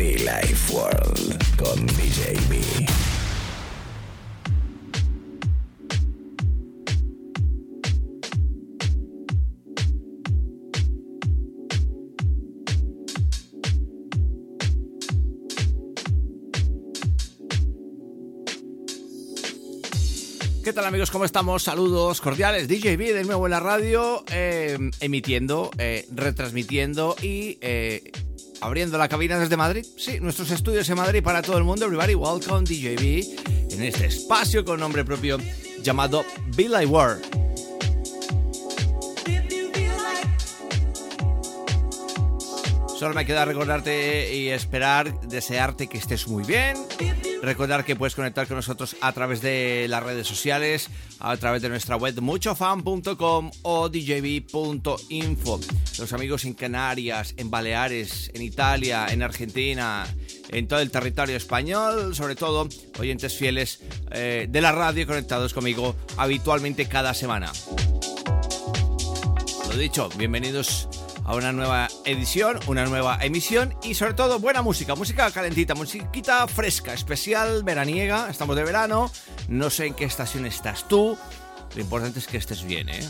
Be Life World con DJ B. ¿Qué tal amigos? ¿Cómo estamos? Saludos cordiales. DJB de nuevo en la radio, eh, emitiendo, eh, retransmitiendo y eh, abriendo la cabina desde Madrid. Sí, nuestros estudios en Madrid para todo el mundo. Everybody, welcome DJB en este espacio con nombre propio llamado Bill I World. Solo me queda recordarte y esperar, desearte que estés muy bien. Recordar que puedes conectar con nosotros a través de las redes sociales, a través de nuestra web muchofan.com o djb.info. Los amigos en Canarias, en Baleares, en Italia, en Argentina, en todo el territorio español, sobre todo oyentes fieles eh, de la radio conectados conmigo habitualmente cada semana. Lo dicho, bienvenidos a una nueva edición, una nueva emisión y sobre todo buena música, música calentita, musiquita fresca, especial, veraniega, estamos de verano, no sé en qué estación estás tú, lo importante es que estés bien, ¿eh?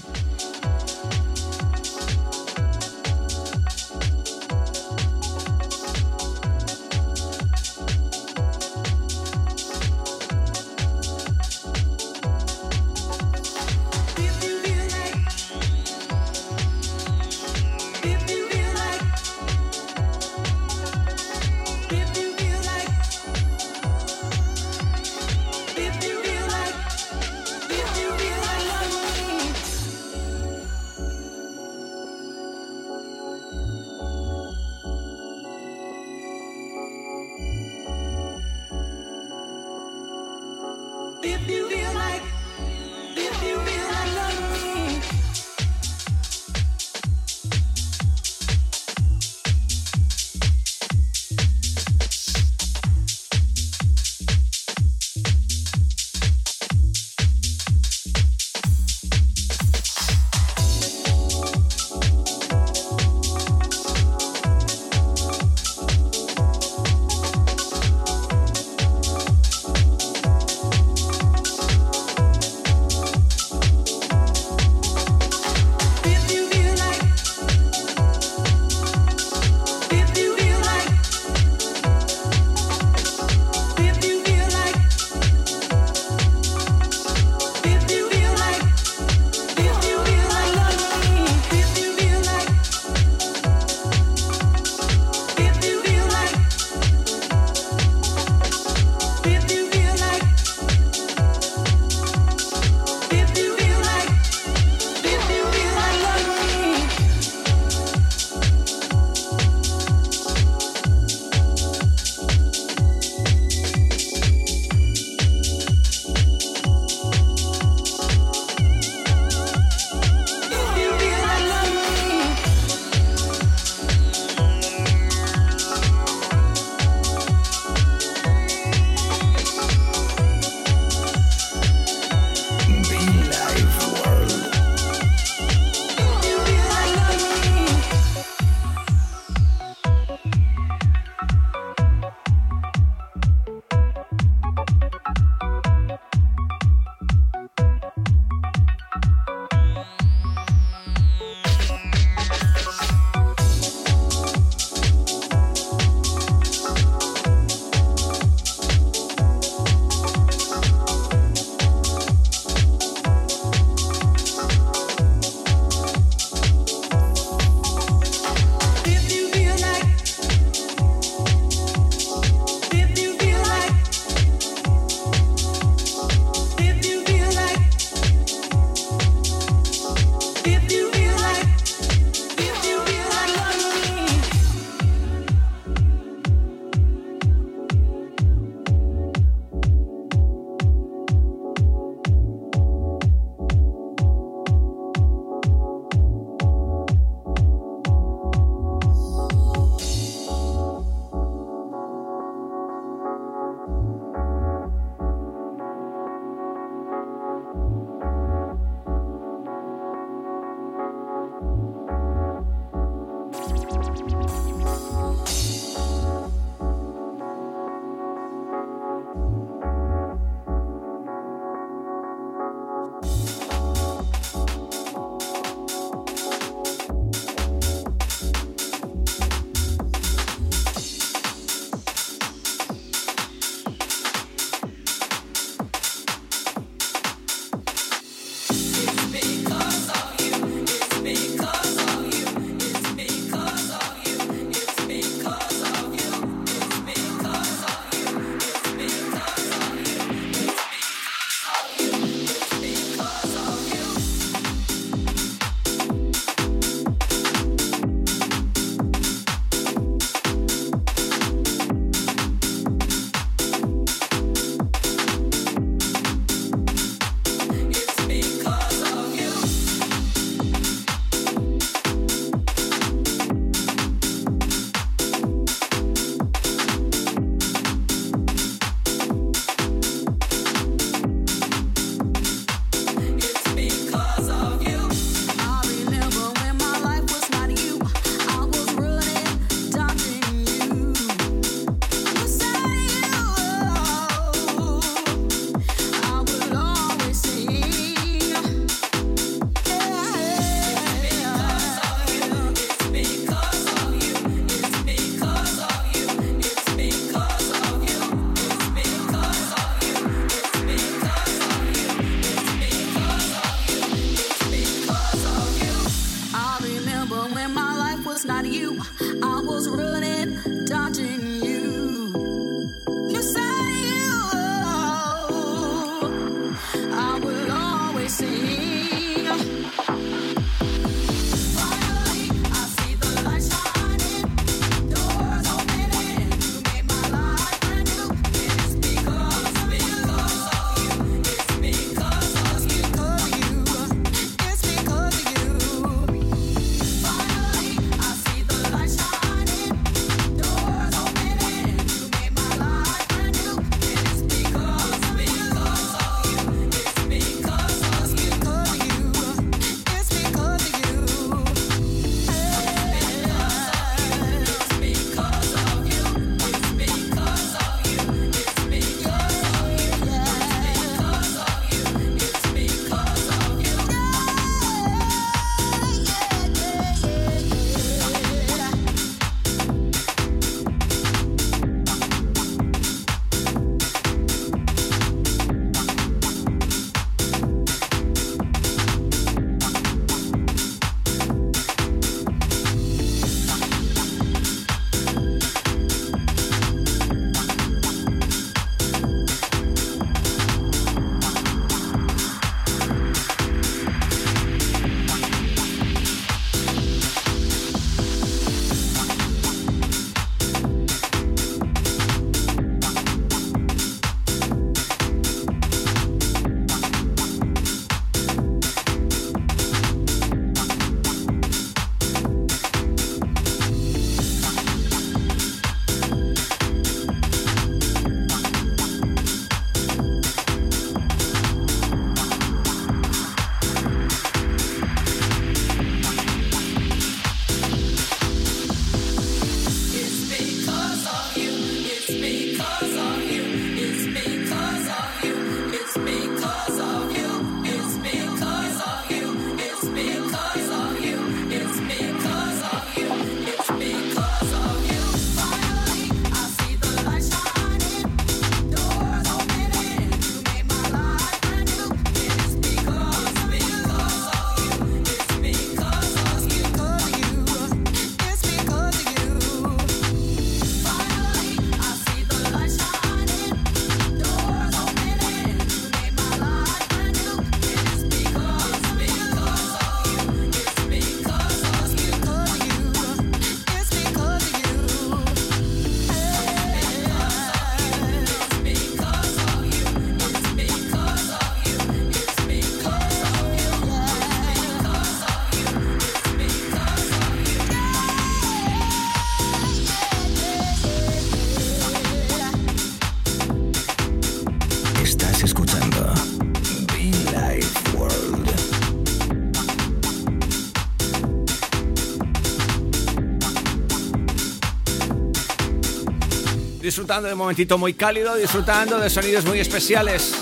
Disfrutando de un momentito muy cálido, disfrutando de sonidos muy especiales.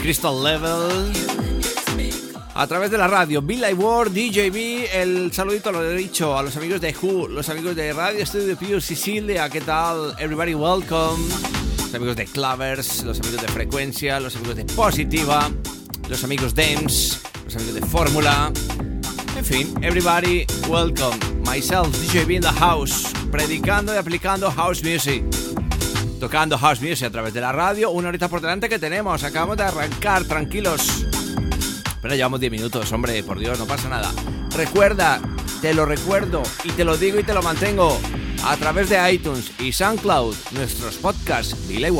Crystal Level. A través de la radio, Bill Ward, DJB, el saludito lo he dicho a los amigos de Who, los amigos de Radio Studio Pure Sicilia, ¿qué tal? Everybody welcome. Los amigos de Clavers, los amigos de Frecuencia, los amigos de Positiva, los amigos DEMS, los amigos de Fórmula. En fin, everybody welcome. Myself, DJB in the house, predicando y aplicando house music tocando house music a través de la radio. Una horita por delante que tenemos. Acabamos de arrancar, tranquilos. Pero llevamos 10 minutos, hombre, por Dios, no pasa nada. Recuerda, te lo recuerdo y te lo digo y te lo mantengo a través de iTunes y SoundCloud, nuestros podcasts Delay.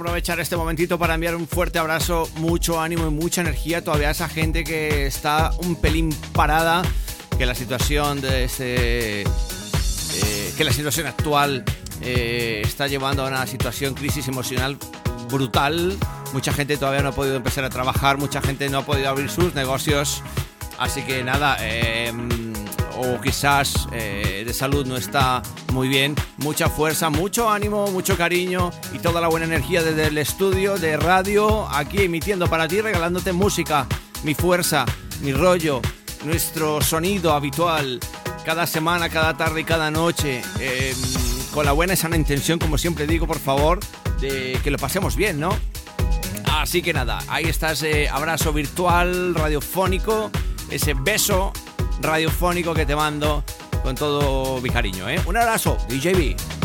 Aprovechar este momentito para enviar un fuerte abrazo, mucho ánimo y mucha energía todavía a esa gente que está un pelín parada, que la situación de este, eh, que la situación actual eh, está llevando a una situación crisis emocional brutal. Mucha gente todavía no ha podido empezar a trabajar, mucha gente no ha podido abrir sus negocios. Así que nada, eh, o quizás eh, de salud no está muy bien. Mucha fuerza, mucho ánimo, mucho cariño y toda la buena energía desde el estudio de radio, aquí emitiendo para ti, regalándote música, mi fuerza, mi rollo, nuestro sonido habitual, cada semana, cada tarde y cada noche, em, con la buena y sana intención, como siempre digo, por favor, de que lo pasemos bien, ¿no? Así que nada, ahí está ese abrazo virtual, radiofónico, ese beso radiofónico que te mando con todo mi cariño. ¿eh? Un abrazo, DJB.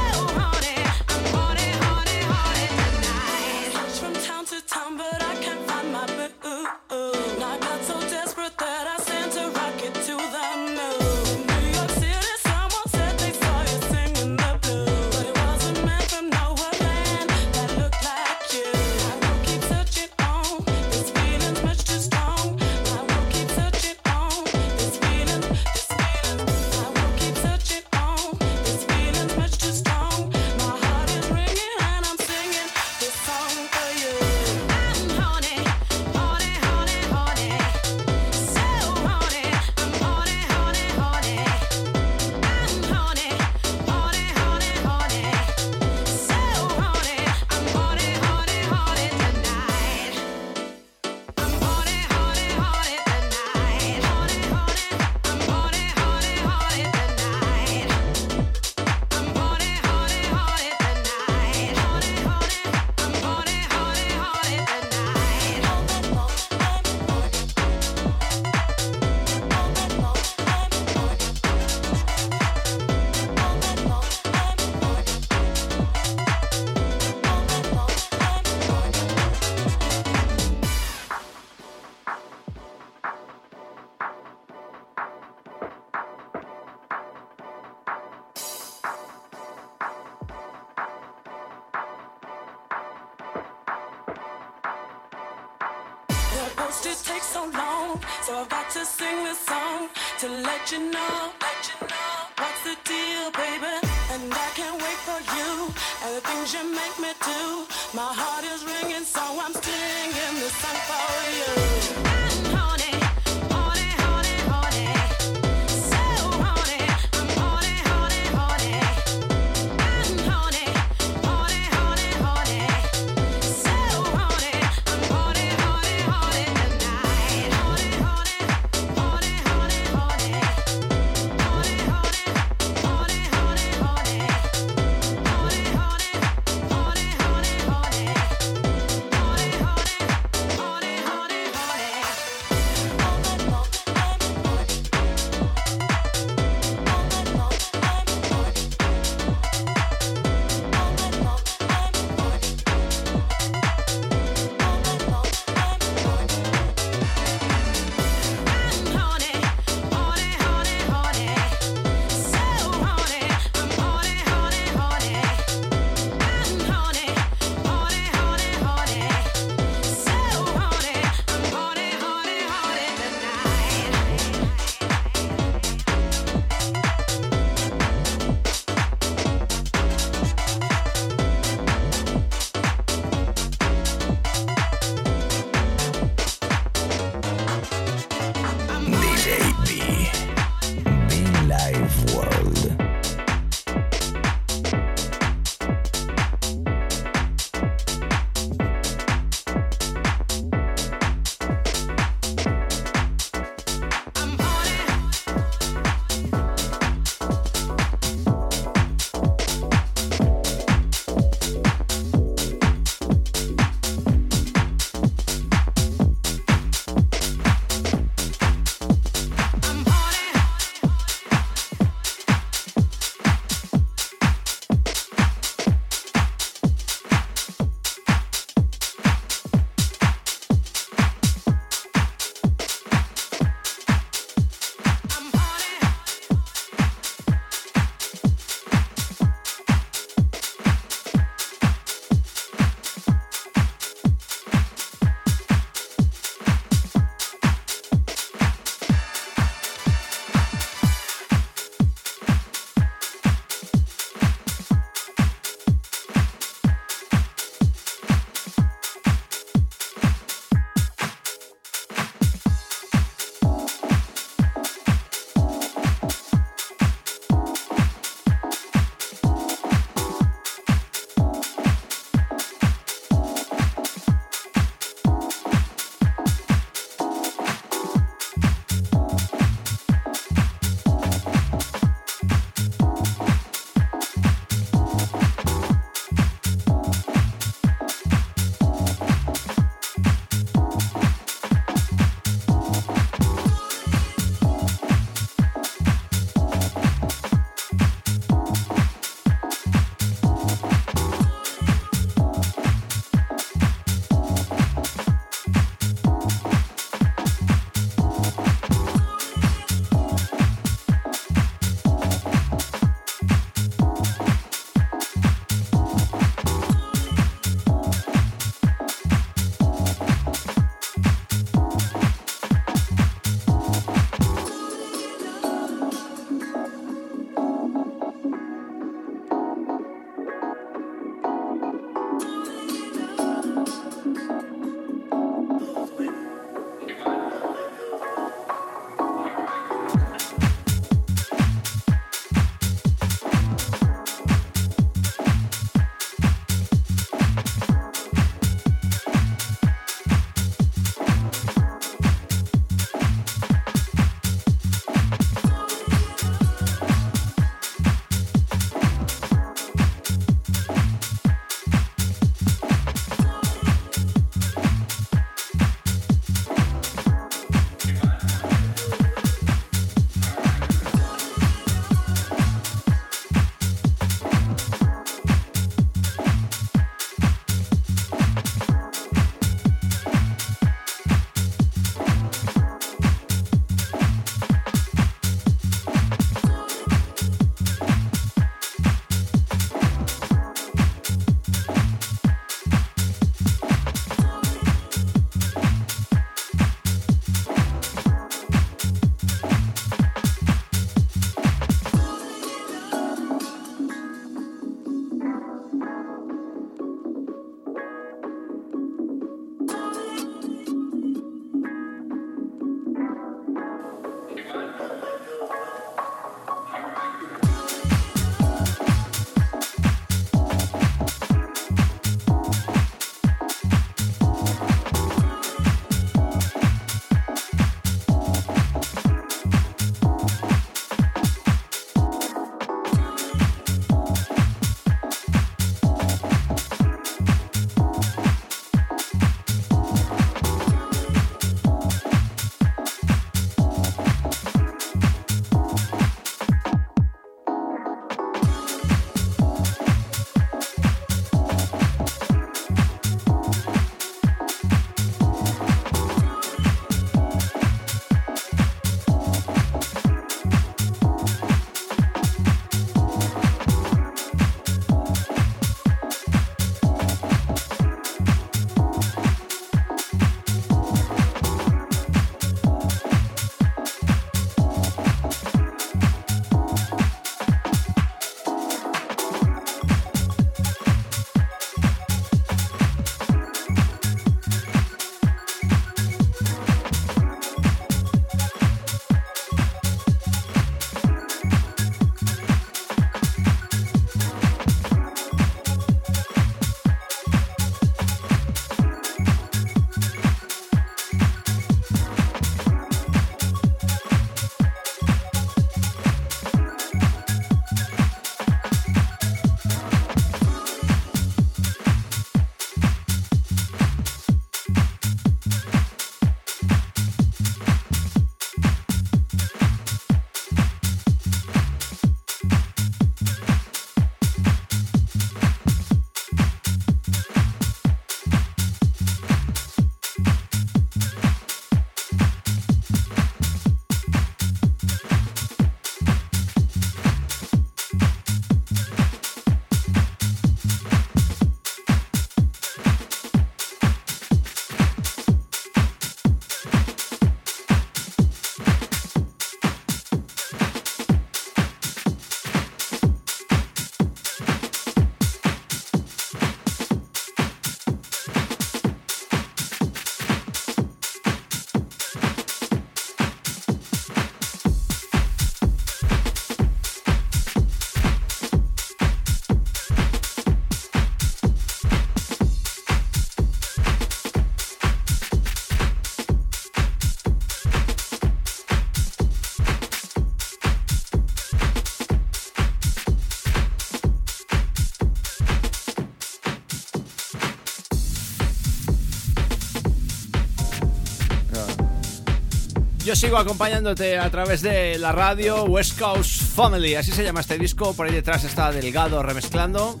Sigo acompañándote a través de la radio West Coast Family, así se llama este disco. Por ahí detrás está Delgado remezclando.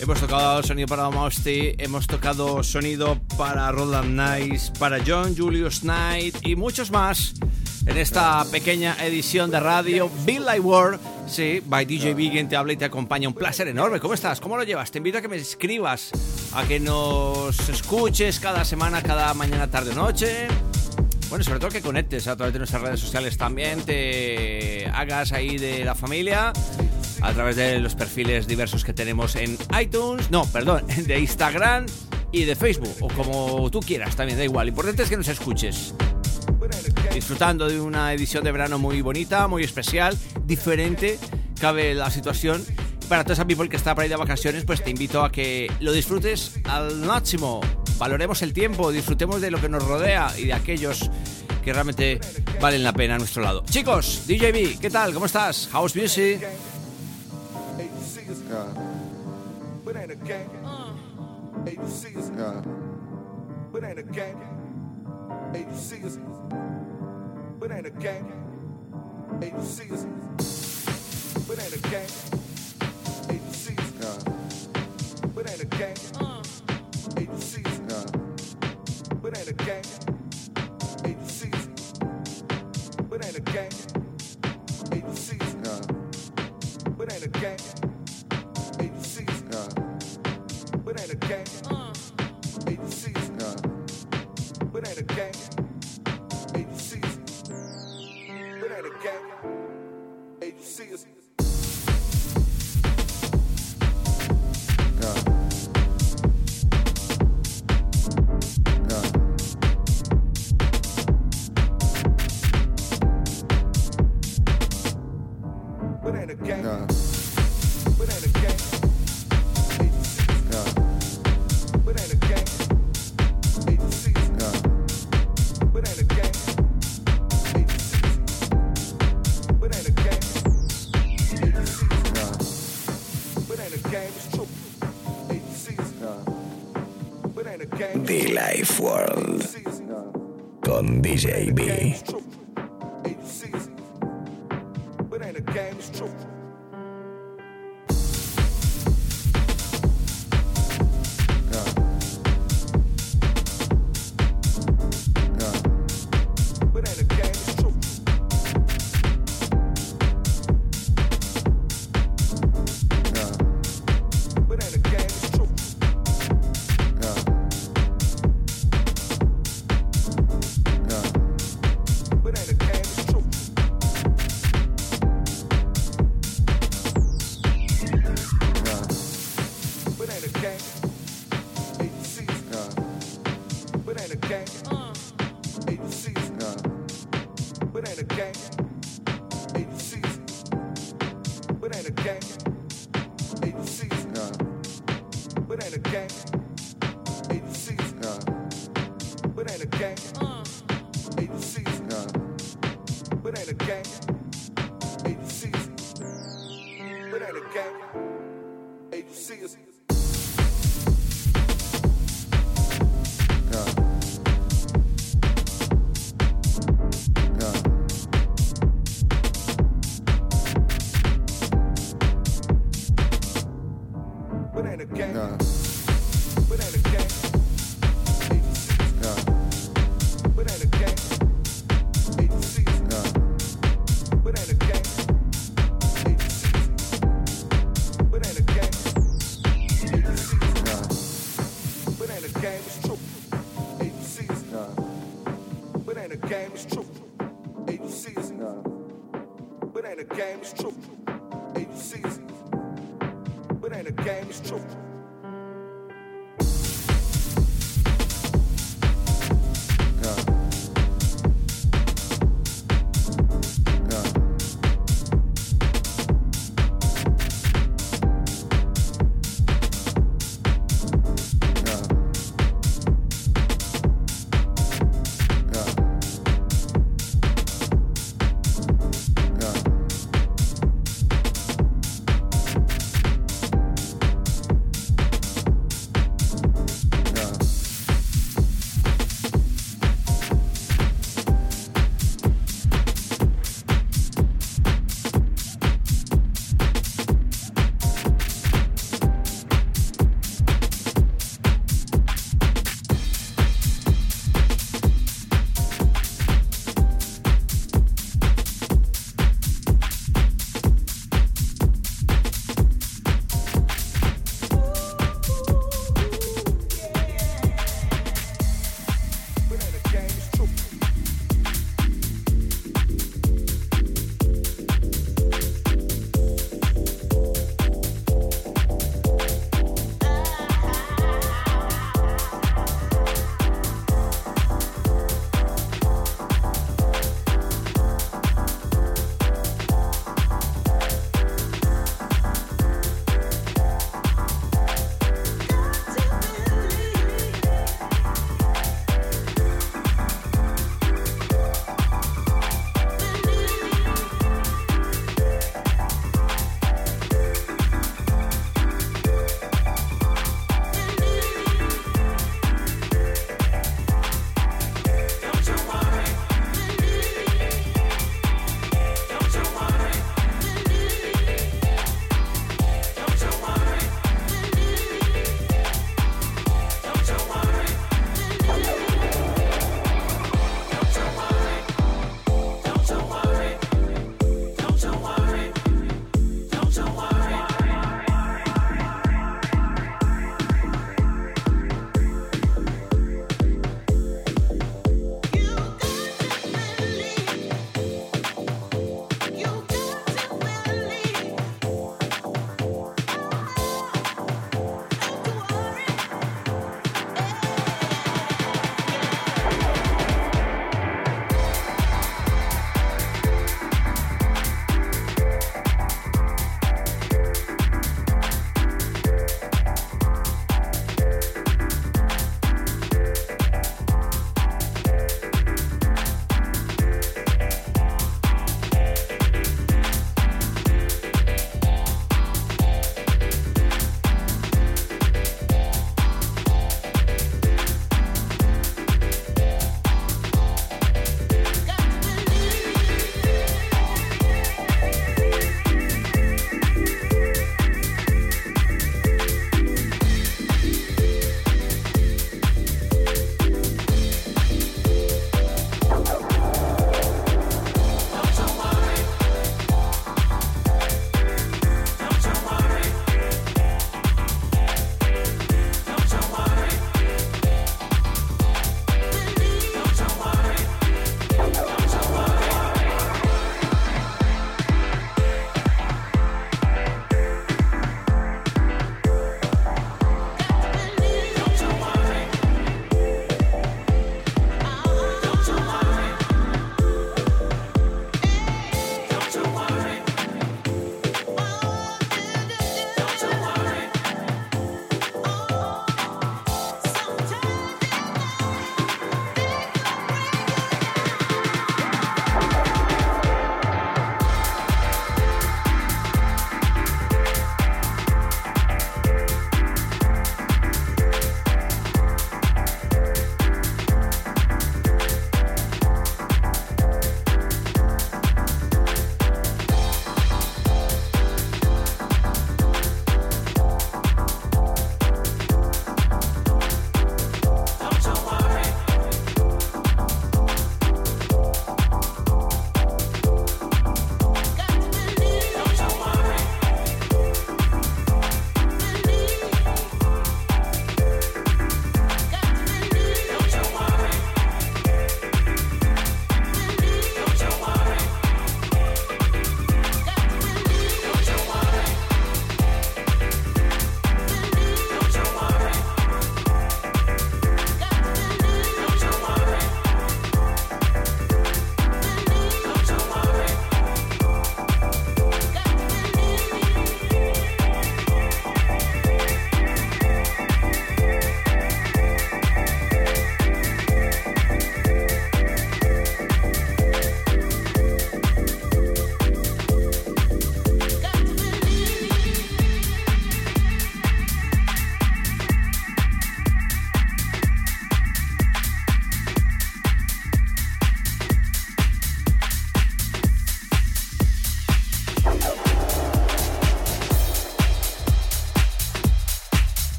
Hemos tocado sonido para Mosty, hemos tocado sonido para Roland Nice, para John Julius Knight y muchos más en esta pequeña edición de radio Bill Light World. Sí, by DJ B, quien te habla y te acompaña. Un placer enorme. ¿Cómo estás? ¿Cómo lo llevas? Te invito a que me escribas, a que nos escuches cada semana, cada mañana, tarde, noche. Bueno, sobre todo que conectes a través de nuestras redes sociales también, te hagas ahí de la familia a través de los perfiles diversos que tenemos en iTunes, no, perdón, de Instagram y de Facebook, o como tú quieras, también da igual. Lo importante es que nos escuches. Disfrutando de una edición de verano muy bonita, muy especial, diferente, cabe la situación. Para toda esa people que está por ahí de vacaciones, pues te invito a que lo disfrutes al máximo. Valoremos el tiempo, disfrutemos de lo que nos rodea y de aquellos que realmente valen la pena a nuestro lado. Chicos, DJB, ¿qué tal? ¿Cómo estás? House Music. But ain't a gang. Gang.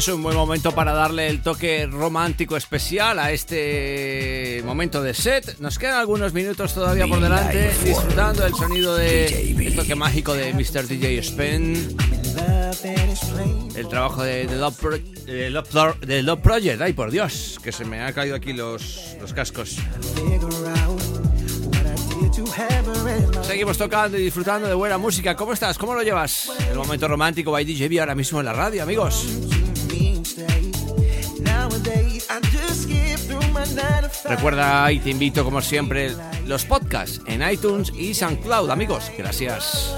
Es un buen momento para darle el toque romántico especial a este momento de set. Nos quedan algunos minutos todavía por delante disfrutando del sonido de el toque mágico de Mr. DJ Spen. El trabajo de The Love, Project. Ay, por Dios, que se me han caído aquí los, los cascos. Seguimos tocando y disfrutando de buena música. ¿Cómo estás? ¿Cómo lo llevas? El momento romántico by DJB ahora mismo en la radio, amigos. Recuerda y te invito como siempre los podcasts en iTunes y SoundCloud, amigos. Gracias.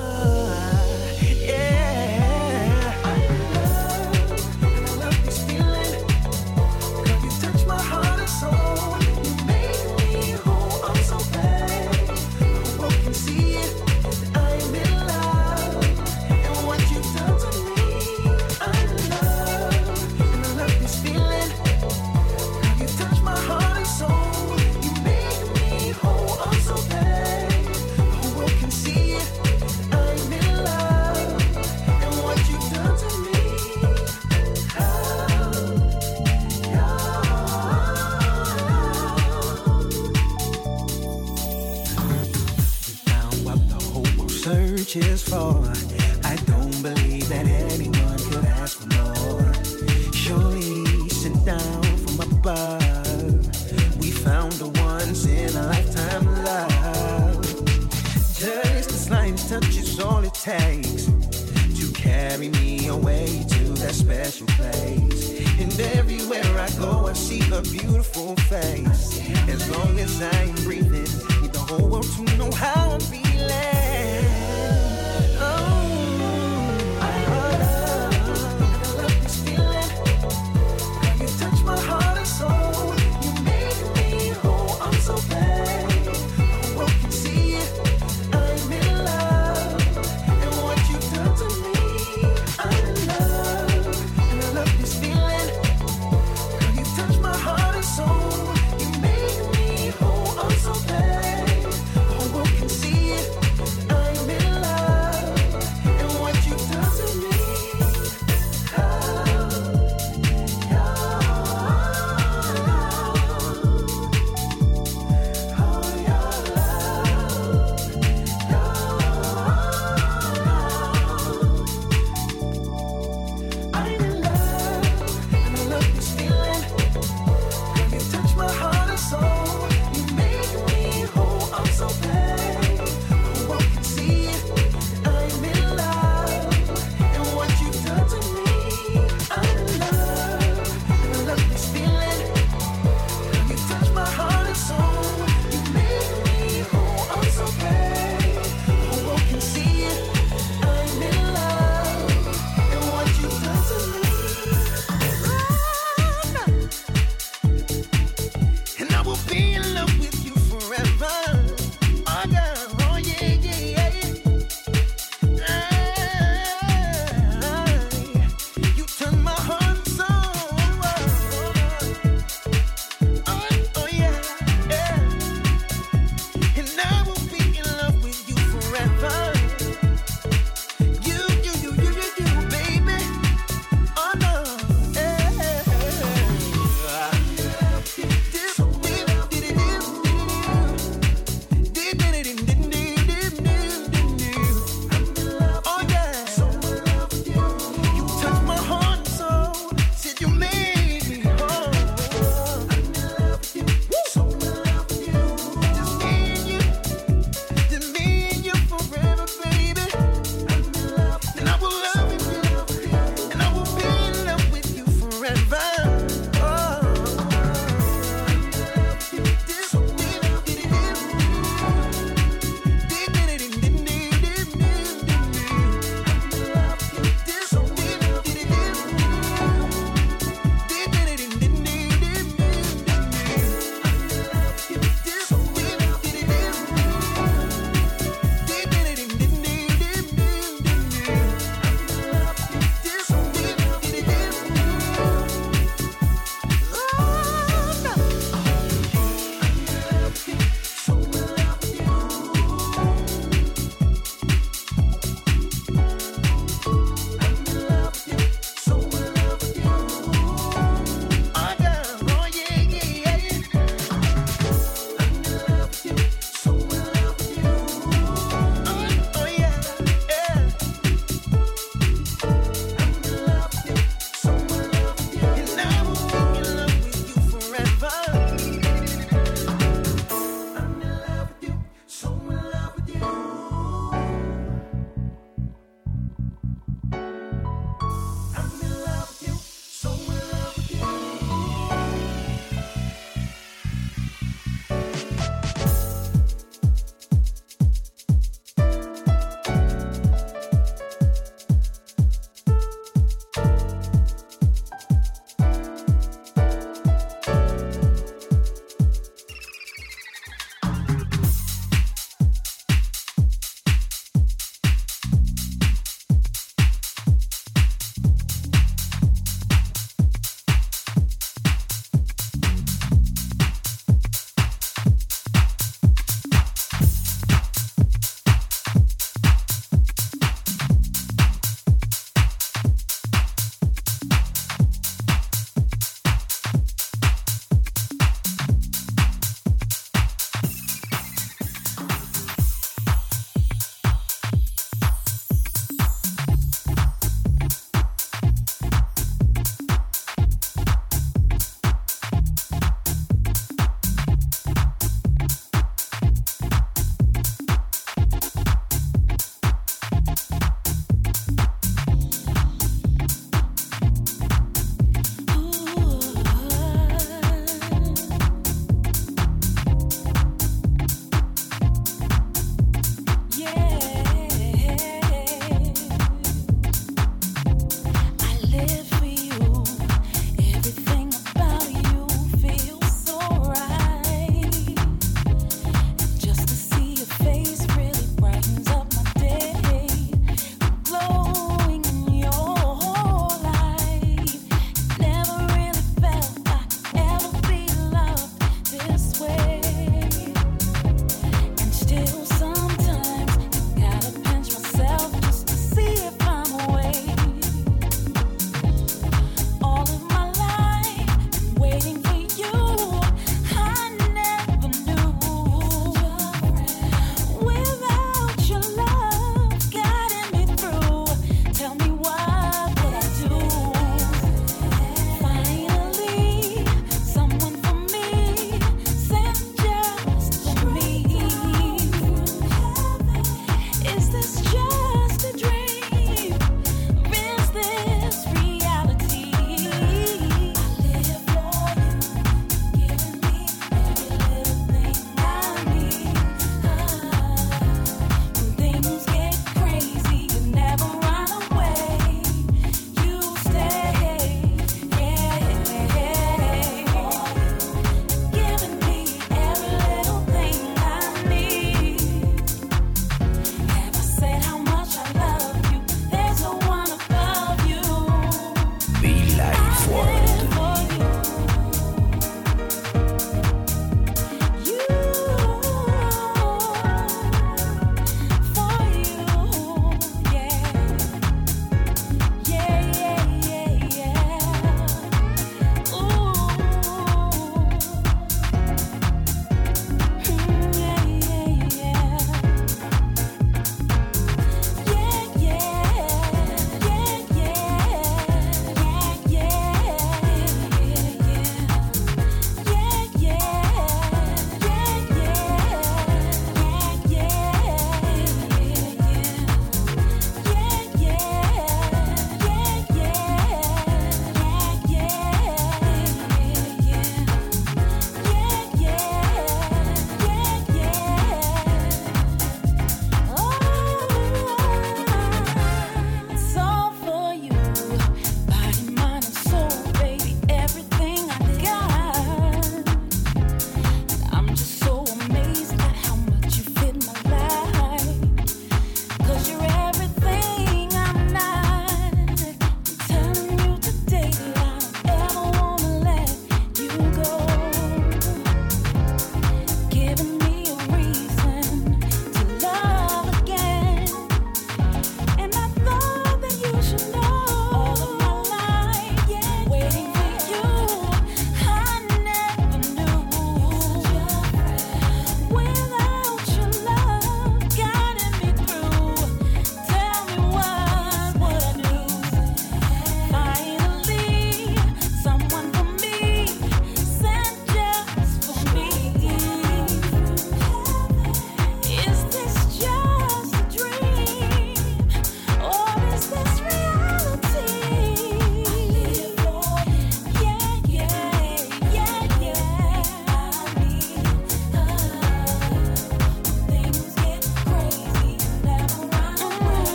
Searches for. I don't believe that anyone could ask for more. Surely sent down from above. We found a once in a lifetime love. Just the slightest touch is all it takes to carry me away to that special place. And everywhere I go, I see her beautiful face. As long as I'm breathing, need the whole world to know how I'm feeling.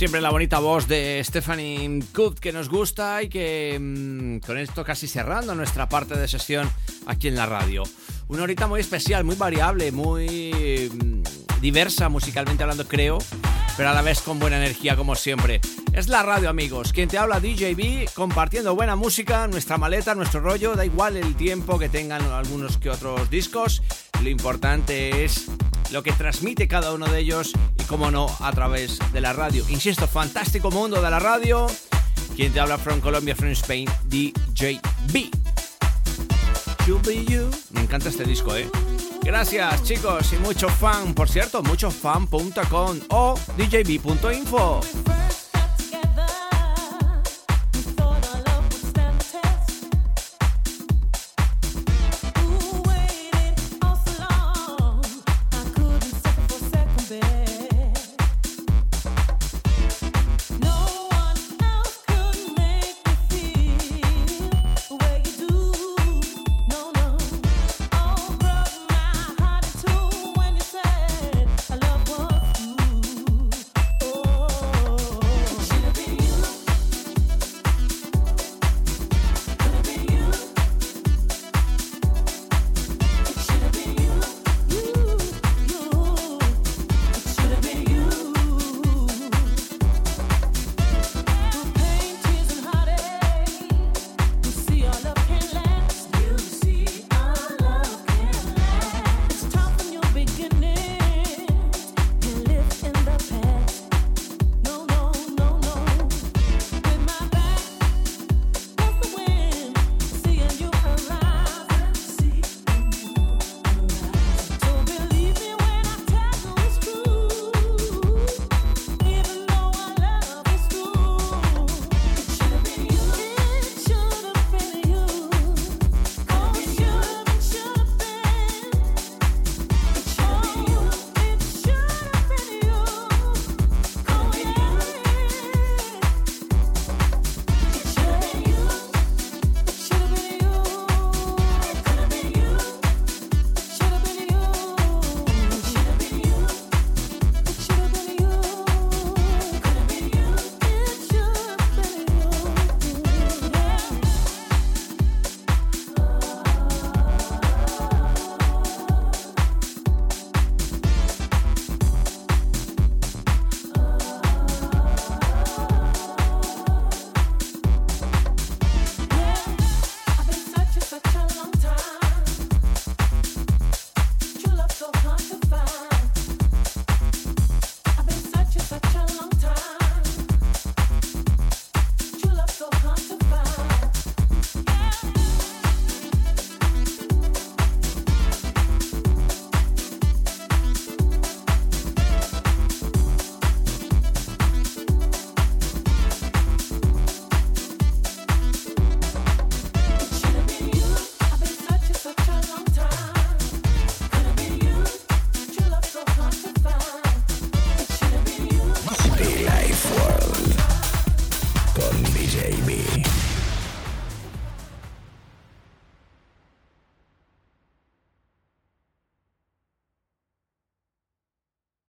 Siempre la bonita voz de Stephanie Kut que nos gusta y que mmm, con esto casi cerrando nuestra parte de sesión aquí en la radio. Una horita muy especial, muy variable, muy mmm, diversa musicalmente hablando creo, pero a la vez con buena energía como siempre. Es la radio amigos, quien te habla DJB compartiendo buena música, nuestra maleta, nuestro rollo, da igual el tiempo que tengan algunos que otros discos, lo importante es lo que transmite cada uno de ellos y como no a través de la radio. Insisto, fantástico mundo de la radio. Quien te habla from Colombia, from Spain, DJ B. Me encanta este disco, ¿eh? Gracias chicos y mucho fan, por cierto, muchofan.com o djb.info.